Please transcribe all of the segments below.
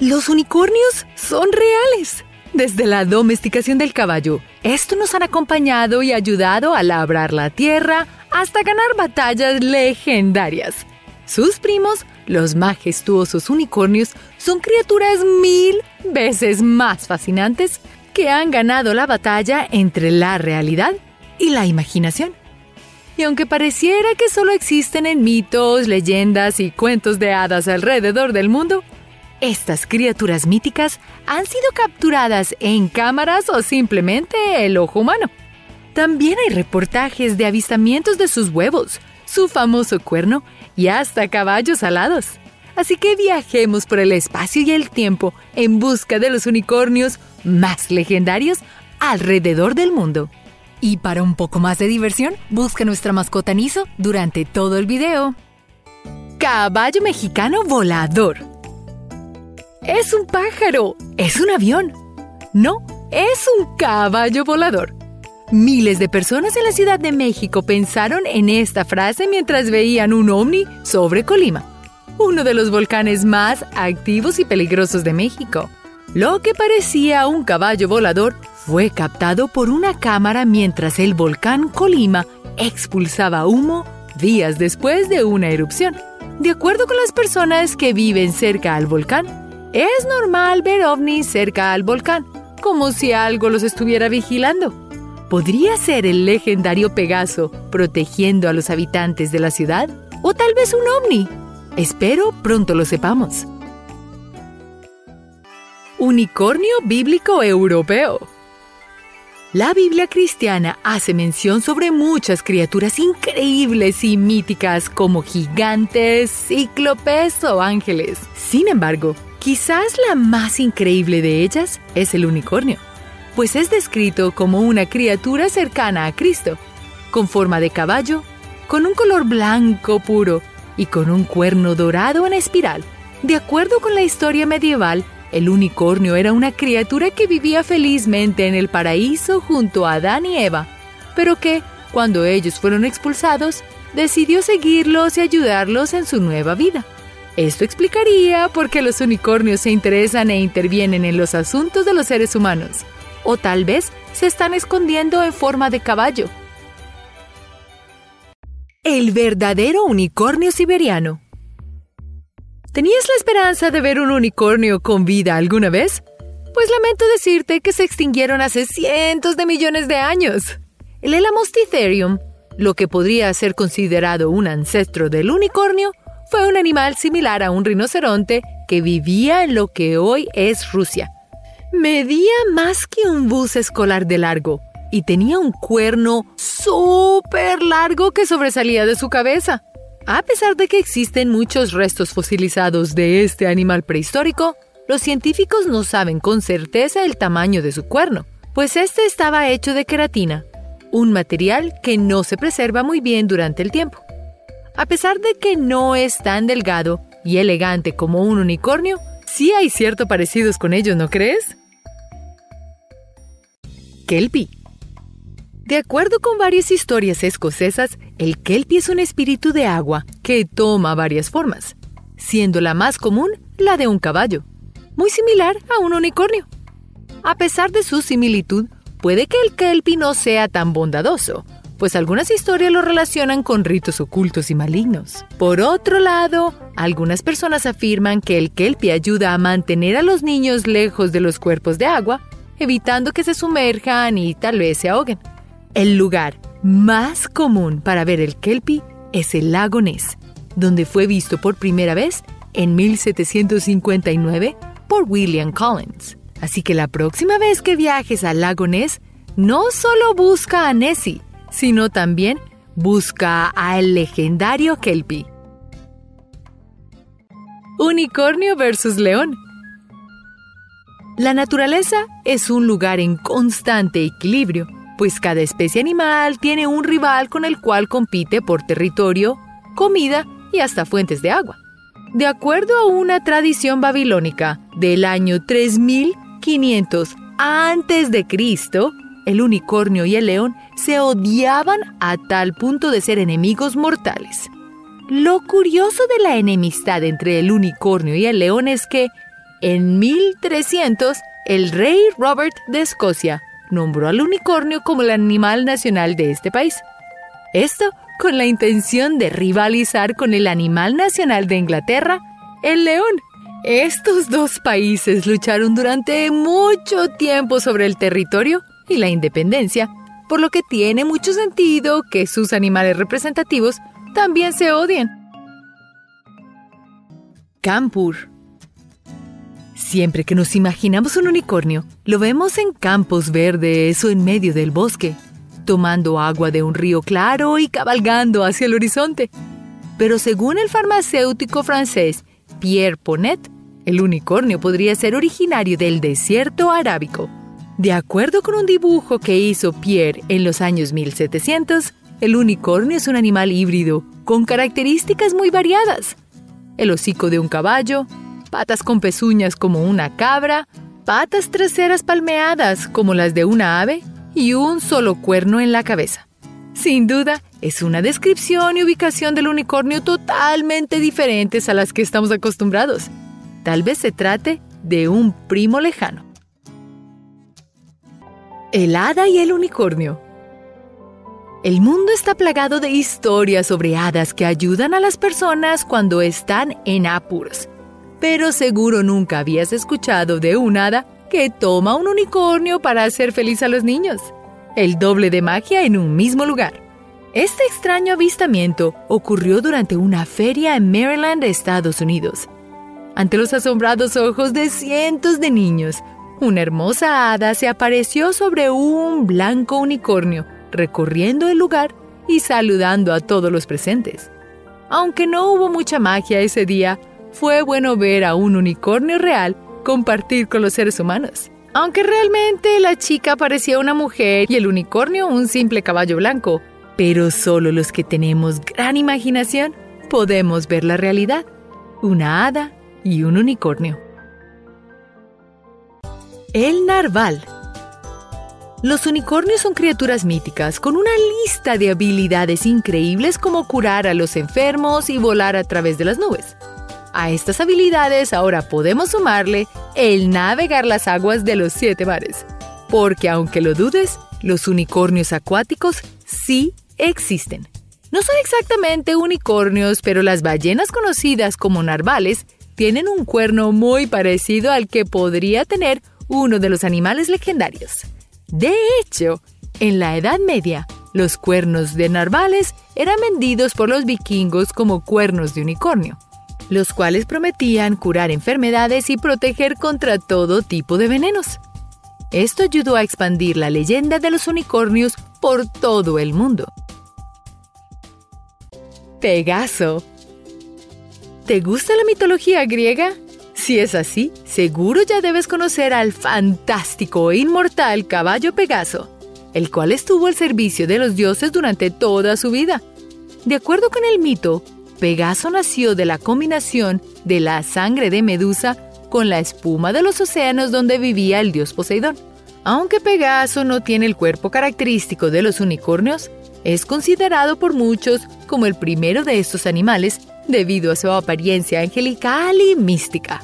Los unicornios son reales. Desde la domesticación del caballo, estos nos han acompañado y ayudado a labrar la tierra hasta ganar batallas legendarias. Sus primos, los majestuosos unicornios, son criaturas mil veces más fascinantes que han ganado la batalla entre la realidad y la imaginación. Y aunque pareciera que solo existen en mitos, leyendas y cuentos de hadas alrededor del mundo, estas criaturas míticas han sido capturadas en cámaras o simplemente el ojo humano. También hay reportajes de avistamientos de sus huevos, su famoso cuerno y hasta caballos alados. Así que viajemos por el espacio y el tiempo en busca de los unicornios más legendarios alrededor del mundo. Y para un poco más de diversión, busca nuestra mascota Niso durante todo el video. Caballo mexicano volador. Es un pájaro. Es un avión. No, es un caballo volador. Miles de personas en la Ciudad de México pensaron en esta frase mientras veían un ovni sobre Colima, uno de los volcanes más activos y peligrosos de México. Lo que parecía un caballo volador fue captado por una cámara mientras el volcán Colima expulsaba humo días después de una erupción. De acuerdo con las personas que viven cerca al volcán, es normal ver ovnis cerca al volcán, como si algo los estuviera vigilando. ¿Podría ser el legendario Pegaso protegiendo a los habitantes de la ciudad? ¿O tal vez un ovni? Espero pronto lo sepamos. Unicornio bíblico europeo. La Biblia cristiana hace mención sobre muchas criaturas increíbles y míticas como gigantes, cíclopes o ángeles. Sin embargo, Quizás la más increíble de ellas es el unicornio, pues es descrito como una criatura cercana a Cristo, con forma de caballo, con un color blanco puro y con un cuerno dorado en espiral. De acuerdo con la historia medieval, el unicornio era una criatura que vivía felizmente en el paraíso junto a Adán y Eva, pero que, cuando ellos fueron expulsados, decidió seguirlos y ayudarlos en su nueva vida. Esto explicaría por qué los unicornios se interesan e intervienen en los asuntos de los seres humanos. O tal vez se están escondiendo en forma de caballo. El verdadero unicornio siberiano. ¿Tenías la esperanza de ver un unicornio con vida alguna vez? Pues lamento decirte que se extinguieron hace cientos de millones de años. El Elamosticerium, lo que podría ser considerado un ancestro del unicornio, fue un animal similar a un rinoceronte que vivía en lo que hoy es Rusia. Medía más que un bus escolar de largo y tenía un cuerno súper largo que sobresalía de su cabeza. A pesar de que existen muchos restos fosilizados de este animal prehistórico, los científicos no saben con certeza el tamaño de su cuerno, pues este estaba hecho de queratina, un material que no se preserva muy bien durante el tiempo. A pesar de que no es tan delgado y elegante como un unicornio, sí hay cierto parecidos con ellos, ¿no crees? Kelpie. De acuerdo con varias historias escocesas, el Kelpie es un espíritu de agua que toma varias formas, siendo la más común la de un caballo, muy similar a un unicornio. A pesar de su similitud, puede que el Kelpie no sea tan bondadoso, pues algunas historias lo relacionan con ritos ocultos y malignos. Por otro lado, algunas personas afirman que el kelpie ayuda a mantener a los niños lejos de los cuerpos de agua, evitando que se sumerjan y tal vez se ahoguen. El lugar más común para ver el kelpie es el lago Ness, donde fue visto por primera vez en 1759 por William Collins. Así que la próxima vez que viajes al lago Ness, no solo busca a Nessie, sino también busca al legendario Kelpie. Unicornio versus león. La naturaleza es un lugar en constante equilibrio, pues cada especie animal tiene un rival con el cual compite por territorio, comida y hasta fuentes de agua. De acuerdo a una tradición babilónica del año 3500 a.C., el unicornio y el león se odiaban a tal punto de ser enemigos mortales. Lo curioso de la enemistad entre el unicornio y el león es que En 1300, el rey Robert de Escocia nombró al unicornio como el animal nacional de este país. Esto con la intención de rivalizar con el animal nacional de Inglaterra, el león. Estos dos países lucharon durante mucho tiempo sobre el territorio y la independencia, por lo que tiene mucho sentido que sus animales representativos también se odien. Campur Siempre que nos imaginamos un unicornio, lo vemos en campos verdes o en medio del bosque tomando agua de un río claro y cabalgando hacia el horizonte. Pero según el farmacéutico francés Pierre Ponnet, el unicornio podría ser originario del desierto arábico. De acuerdo con un dibujo que hizo Pierre en los años 1700, el unicornio es un animal híbrido con características muy variadas. El hocico de un caballo, patas con pezuñas como una cabra, patas traseras palmeadas como las de una ave y un solo cuerno en la cabeza. Sin duda, es una descripción y ubicación del unicornio totalmente diferentes a las que estamos acostumbrados. Tal vez se trate de un primo lejano. El hada y el unicornio. El mundo está plagado de historias sobre hadas que ayudan a las personas cuando están en apuros. Pero seguro nunca habías escuchado de un hada que toma un unicornio para hacer feliz a los niños. El doble de magia en un mismo lugar. Este extraño avistamiento ocurrió durante una feria en Maryland, Estados Unidos. Ante los asombrados ojos de cientos de niños, una hermosa hada se apareció sobre un blanco unicornio, recorriendo el lugar y saludando a todos los presentes. Aunque no hubo mucha magia ese día, fue bueno ver a un unicornio real compartir con los seres humanos. Aunque realmente la chica parecía una mujer y el unicornio un simple caballo blanco, pero solo los que tenemos gran imaginación podemos ver la realidad, una hada y un unicornio. El narval. Los unicornios son criaturas míticas con una lista de habilidades increíbles como curar a los enfermos y volar a través de las nubes. A estas habilidades ahora podemos sumarle el navegar las aguas de los siete mares. Porque aunque lo dudes, los unicornios acuáticos sí existen. No son exactamente unicornios, pero las ballenas conocidas como narvales tienen un cuerno muy parecido al que podría tener uno de los animales legendarios. De hecho, en la Edad Media, los cuernos de narvales eran vendidos por los vikingos como cuernos de unicornio los cuales prometían curar enfermedades y proteger contra todo tipo de venenos. Esto ayudó a expandir la leyenda de los unicornios por todo el mundo. Pegaso. ¿Te gusta la mitología griega? Si es así, seguro ya debes conocer al fantástico e inmortal caballo Pegaso, el cual estuvo al servicio de los dioses durante toda su vida. De acuerdo con el mito, Pegaso nació de la combinación de la sangre de Medusa con la espuma de los océanos donde vivía el dios Poseidón. Aunque Pegaso no tiene el cuerpo característico de los unicornios, es considerado por muchos como el primero de estos animales debido a su apariencia angelical y mística.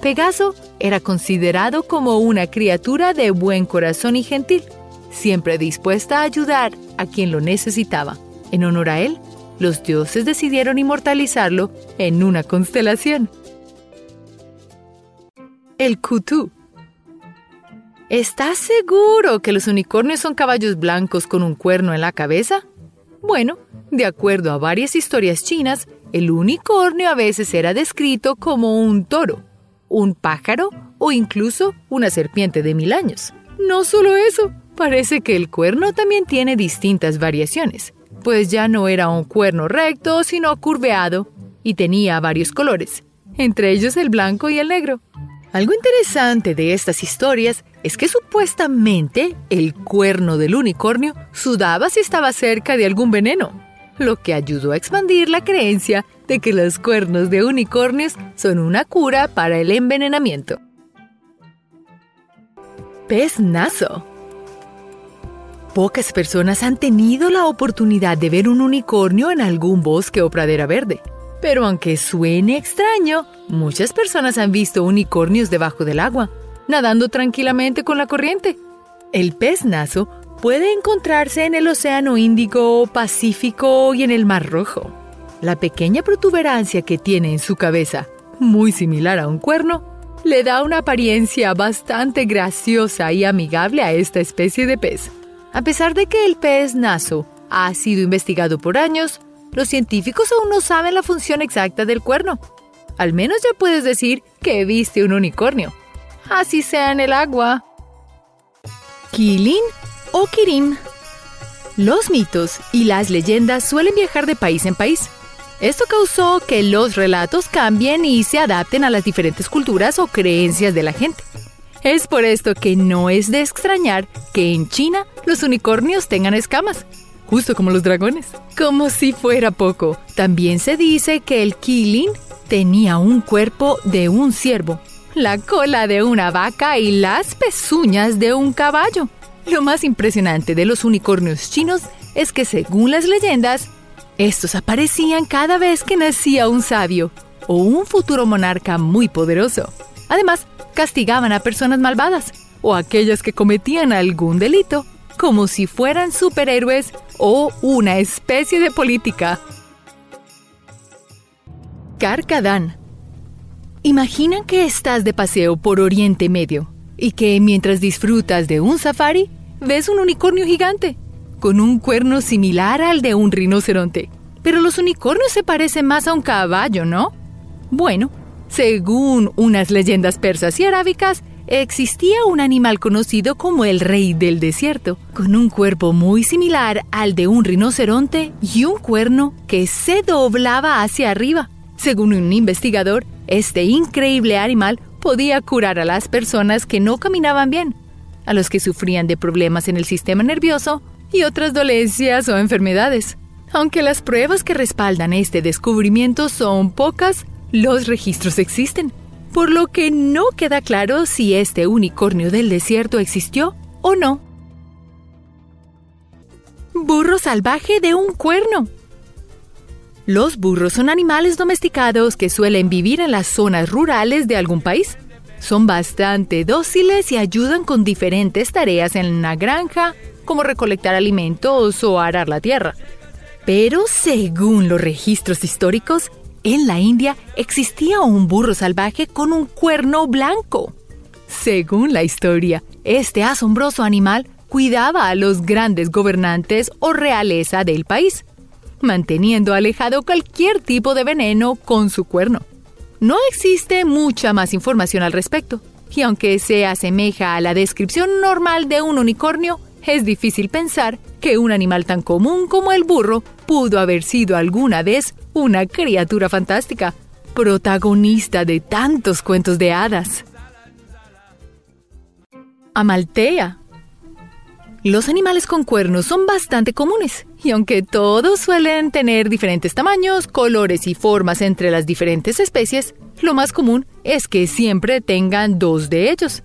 Pegaso era considerado como una criatura de buen corazón y gentil, siempre dispuesta a ayudar a quien lo necesitaba. En honor a él, los dioses decidieron inmortalizarlo en una constelación. El Kutú. ¿Estás seguro que los unicornios son caballos blancos con un cuerno en la cabeza? Bueno, de acuerdo a varias historias chinas, el unicornio a veces era descrito como un toro, un pájaro o incluso una serpiente de mil años. No solo eso, parece que el cuerno también tiene distintas variaciones pues ya no era un cuerno recto, sino curveado, y tenía varios colores, entre ellos el blanco y el negro. Algo interesante de estas historias es que supuestamente el cuerno del unicornio sudaba si estaba cerca de algún veneno, lo que ayudó a expandir la creencia de que los cuernos de unicornios son una cura para el envenenamiento. Pez naso Pocas personas han tenido la oportunidad de ver un unicornio en algún bosque o pradera verde. Pero aunque suene extraño, muchas personas han visto unicornios debajo del agua, nadando tranquilamente con la corriente. El pez naso puede encontrarse en el Océano Índico, Pacífico y en el Mar Rojo. La pequeña protuberancia que tiene en su cabeza, muy similar a un cuerno, le da una apariencia bastante graciosa y amigable a esta especie de pez. A pesar de que el pez naso ha sido investigado por años, los científicos aún no saben la función exacta del cuerno. Al menos ya puedes decir que viste un unicornio. Así sea en el agua. Kilin o Kirim. Los mitos y las leyendas suelen viajar de país en país. Esto causó que los relatos cambien y se adapten a las diferentes culturas o creencias de la gente. Es por esto que no es de extrañar que en China los unicornios tengan escamas, justo como los dragones. Como si fuera poco, también se dice que el Kilin tenía un cuerpo de un ciervo, la cola de una vaca y las pezuñas de un caballo. Lo más impresionante de los unicornios chinos es que según las leyendas, estos aparecían cada vez que nacía un sabio o un futuro monarca muy poderoso. Además, castigaban a personas malvadas o aquellas que cometían algún delito, como si fueran superhéroes o una especie de política. Carcadán. Imaginan que estás de paseo por Oriente Medio y que mientras disfrutas de un safari, ves un unicornio gigante con un cuerno similar al de un rinoceronte. Pero los unicornios se parecen más a un caballo, ¿no? Bueno, según unas leyendas persas y arábicas, existía un animal conocido como el rey del desierto, con un cuerpo muy similar al de un rinoceronte y un cuerno que se doblaba hacia arriba. Según un investigador, este increíble animal podía curar a las personas que no caminaban bien, a los que sufrían de problemas en el sistema nervioso y otras dolencias o enfermedades. Aunque las pruebas que respaldan este descubrimiento son pocas, los registros existen, por lo que no queda claro si este unicornio del desierto existió o no. Burro salvaje de un cuerno. Los burros son animales domesticados que suelen vivir en las zonas rurales de algún país. Son bastante dóciles y ayudan con diferentes tareas en la granja, como recolectar alimentos o arar la tierra. Pero según los registros históricos, en la India existía un burro salvaje con un cuerno blanco. Según la historia, este asombroso animal cuidaba a los grandes gobernantes o realeza del país, manteniendo alejado cualquier tipo de veneno con su cuerno. No existe mucha más información al respecto, y aunque se asemeja a la descripción normal de un unicornio, es difícil pensar que un animal tan común como el burro pudo haber sido alguna vez una criatura fantástica, protagonista de tantos cuentos de hadas. Amaltea. Los animales con cuernos son bastante comunes, y aunque todos suelen tener diferentes tamaños, colores y formas entre las diferentes especies, lo más común es que siempre tengan dos de ellos.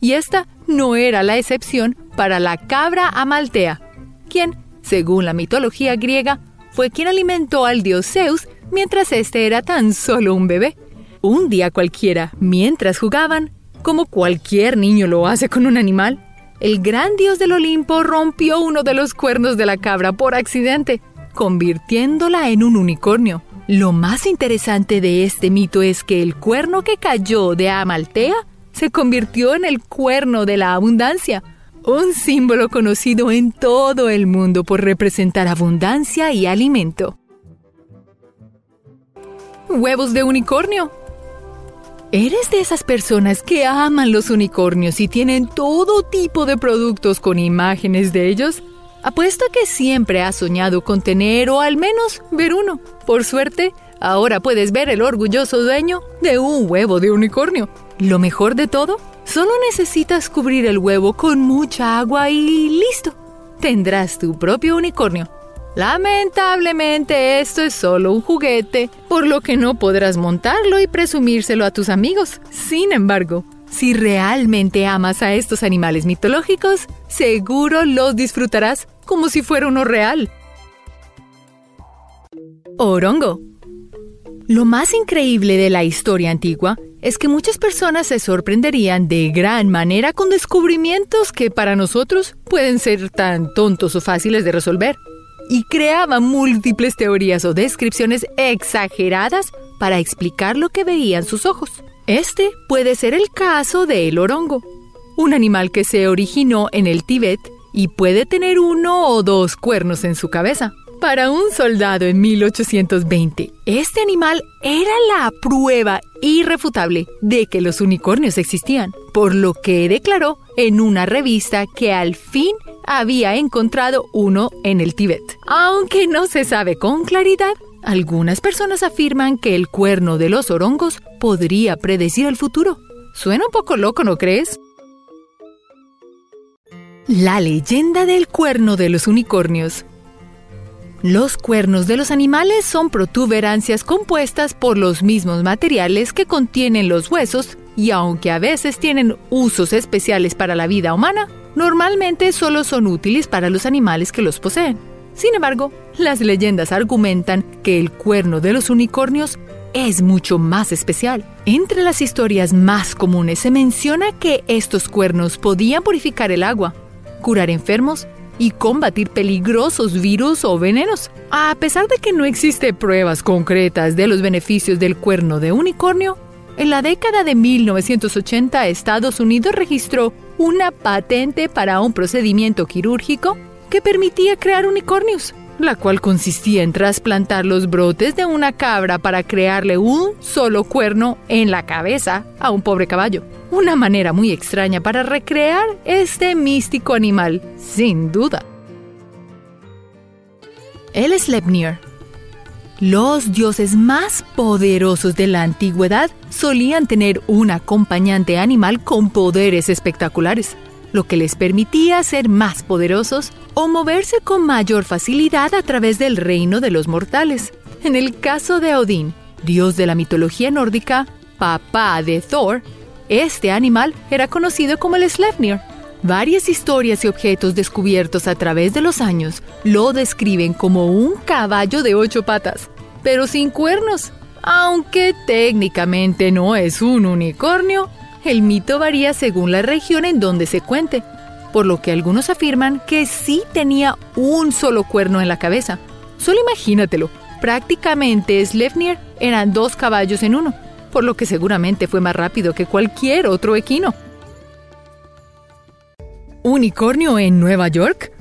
Y esta no era la excepción para la cabra amaltea, quien, según la mitología griega, fue quien alimentó al dios Zeus mientras este era tan solo un bebé. Un día cualquiera, mientras jugaban, como cualquier niño lo hace con un animal, el gran dios del Olimpo rompió uno de los cuernos de la cabra por accidente, convirtiéndola en un unicornio. Lo más interesante de este mito es que el cuerno que cayó de Amaltea se convirtió en el cuerno de la abundancia, un símbolo conocido en todo el mundo por representar abundancia y alimento. Huevos de unicornio. ¿Eres de esas personas que aman los unicornios y tienen todo tipo de productos con imágenes de ellos? Apuesto que siempre has soñado con tener o al menos ver uno. Por suerte, ahora puedes ver el orgulloso dueño de un huevo de unicornio. Lo mejor de todo, solo necesitas cubrir el huevo con mucha agua y listo. Tendrás tu propio unicornio. Lamentablemente esto es solo un juguete, por lo que no podrás montarlo y presumírselo a tus amigos. Sin embargo, si realmente amas a estos animales mitológicos, seguro los disfrutarás como si fuera uno real. Orongo Lo más increíble de la historia antigua es que muchas personas se sorprenderían de gran manera con descubrimientos que para nosotros pueden ser tan tontos o fáciles de resolver, y creaban múltiples teorías o descripciones exageradas para explicar lo que veían sus ojos. Este puede ser el caso del orongo, un animal que se originó en el Tíbet y puede tener uno o dos cuernos en su cabeza. Para un soldado en 1820, este animal era la prueba irrefutable de que los unicornios existían, por lo que declaró en una revista que al fin había encontrado uno en el Tíbet. Aunque no se sabe con claridad, algunas personas afirman que el cuerno de los orongos podría predecir el futuro. Suena un poco loco, ¿no crees? La leyenda del cuerno de los unicornios. Los cuernos de los animales son protuberancias compuestas por los mismos materiales que contienen los huesos y aunque a veces tienen usos especiales para la vida humana, normalmente solo son útiles para los animales que los poseen. Sin embargo, las leyendas argumentan que el cuerno de los unicornios es mucho más especial. Entre las historias más comunes se menciona que estos cuernos podían purificar el agua, curar enfermos y combatir peligrosos virus o venenos. A pesar de que no existen pruebas concretas de los beneficios del cuerno de unicornio, en la década de 1980 Estados Unidos registró una patente para un procedimiento quirúrgico que permitía crear unicornios, la cual consistía en trasplantar los brotes de una cabra para crearle un solo cuerno en la cabeza a un pobre caballo. Una manera muy extraña para recrear este místico animal, sin duda. El Sleipnir. Los dioses más poderosos de la antigüedad solían tener un acompañante animal con poderes espectaculares, lo que les permitía ser más poderosos o moverse con mayor facilidad a través del reino de los mortales. En el caso de Odín, dios de la mitología nórdica, papá de Thor, este animal era conocido como el Sleipnir. Varias historias y objetos descubiertos a través de los años lo describen como un caballo de ocho patas, pero sin cuernos. Aunque técnicamente no es un unicornio, el mito varía según la región en donde se cuente, por lo que algunos afirman que sí tenía un solo cuerno en la cabeza. Solo imagínatelo, prácticamente Sleipnir eran dos caballos en uno por lo que seguramente fue más rápido que cualquier otro equino. ¿Unicornio en Nueva York?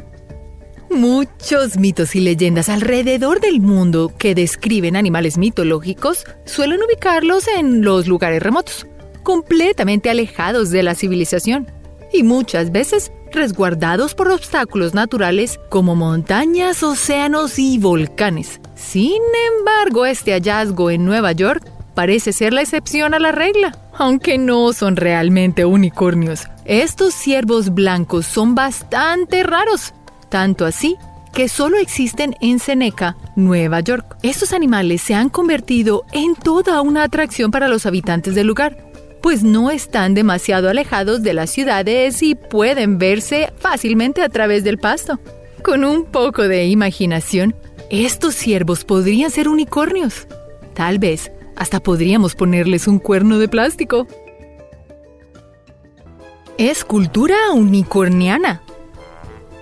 Muchos mitos y leyendas alrededor del mundo que describen animales mitológicos suelen ubicarlos en los lugares remotos, completamente alejados de la civilización, y muchas veces resguardados por obstáculos naturales como montañas, océanos y volcanes. Sin embargo, este hallazgo en Nueva York parece ser la excepción a la regla, aunque no son realmente unicornios. Estos ciervos blancos son bastante raros, tanto así que solo existen en Seneca, Nueva York. Estos animales se han convertido en toda una atracción para los habitantes del lugar, pues no están demasiado alejados de las ciudades y pueden verse fácilmente a través del pasto. Con un poco de imaginación, estos ciervos podrían ser unicornios. Tal vez hasta podríamos ponerles un cuerno de plástico. Escultura unicorniana.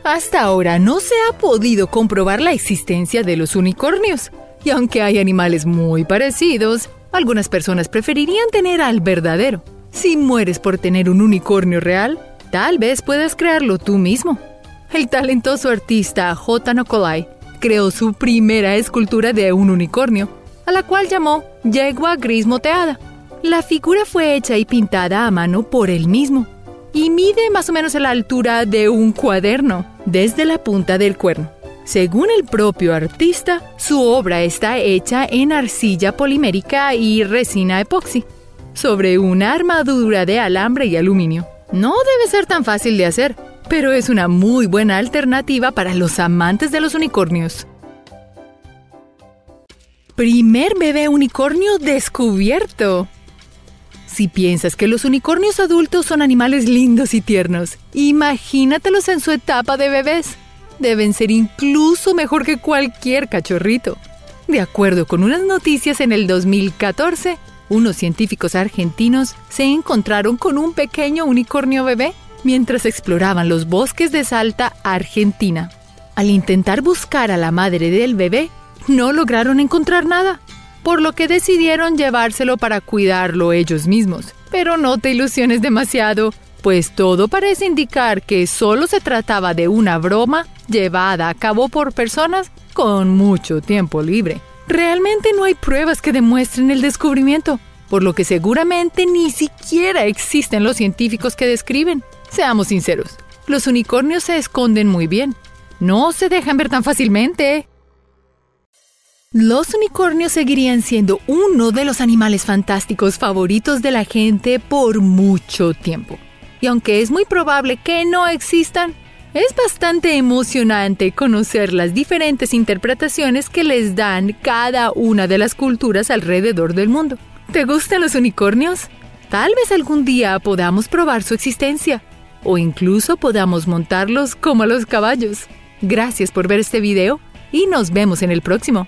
Hasta ahora no se ha podido comprobar la existencia de los unicornios, y aunque hay animales muy parecidos, algunas personas preferirían tener al verdadero. Si mueres por tener un unicornio real, tal vez puedas crearlo tú mismo. El talentoso artista J. Nicolai creó su primera escultura de un unicornio a la cual llamó yegua gris moteada. La figura fue hecha y pintada a mano por él mismo y mide más o menos la altura de un cuaderno desde la punta del cuerno. Según el propio artista, su obra está hecha en arcilla polimérica y resina epoxi, sobre una armadura de alambre y aluminio. No debe ser tan fácil de hacer, pero es una muy buena alternativa para los amantes de los unicornios. Primer bebé unicornio descubierto. Si piensas que los unicornios adultos son animales lindos y tiernos, imagínatelos en su etapa de bebés. Deben ser incluso mejor que cualquier cachorrito. De acuerdo con unas noticias en el 2014, unos científicos argentinos se encontraron con un pequeño unicornio bebé mientras exploraban los bosques de Salta, Argentina. Al intentar buscar a la madre del bebé, no lograron encontrar nada, por lo que decidieron llevárselo para cuidarlo ellos mismos. Pero no te ilusiones demasiado, pues todo parece indicar que solo se trataba de una broma llevada a cabo por personas con mucho tiempo libre. Realmente no hay pruebas que demuestren el descubrimiento, por lo que seguramente ni siquiera existen los científicos que describen. Seamos sinceros, los unicornios se esconden muy bien. No se dejan ver tan fácilmente. Los unicornios seguirían siendo uno de los animales fantásticos favoritos de la gente por mucho tiempo. Y aunque es muy probable que no existan, es bastante emocionante conocer las diferentes interpretaciones que les dan cada una de las culturas alrededor del mundo. ¿Te gustan los unicornios? Tal vez algún día podamos probar su existencia o incluso podamos montarlos como a los caballos. Gracias por ver este video y nos vemos en el próximo.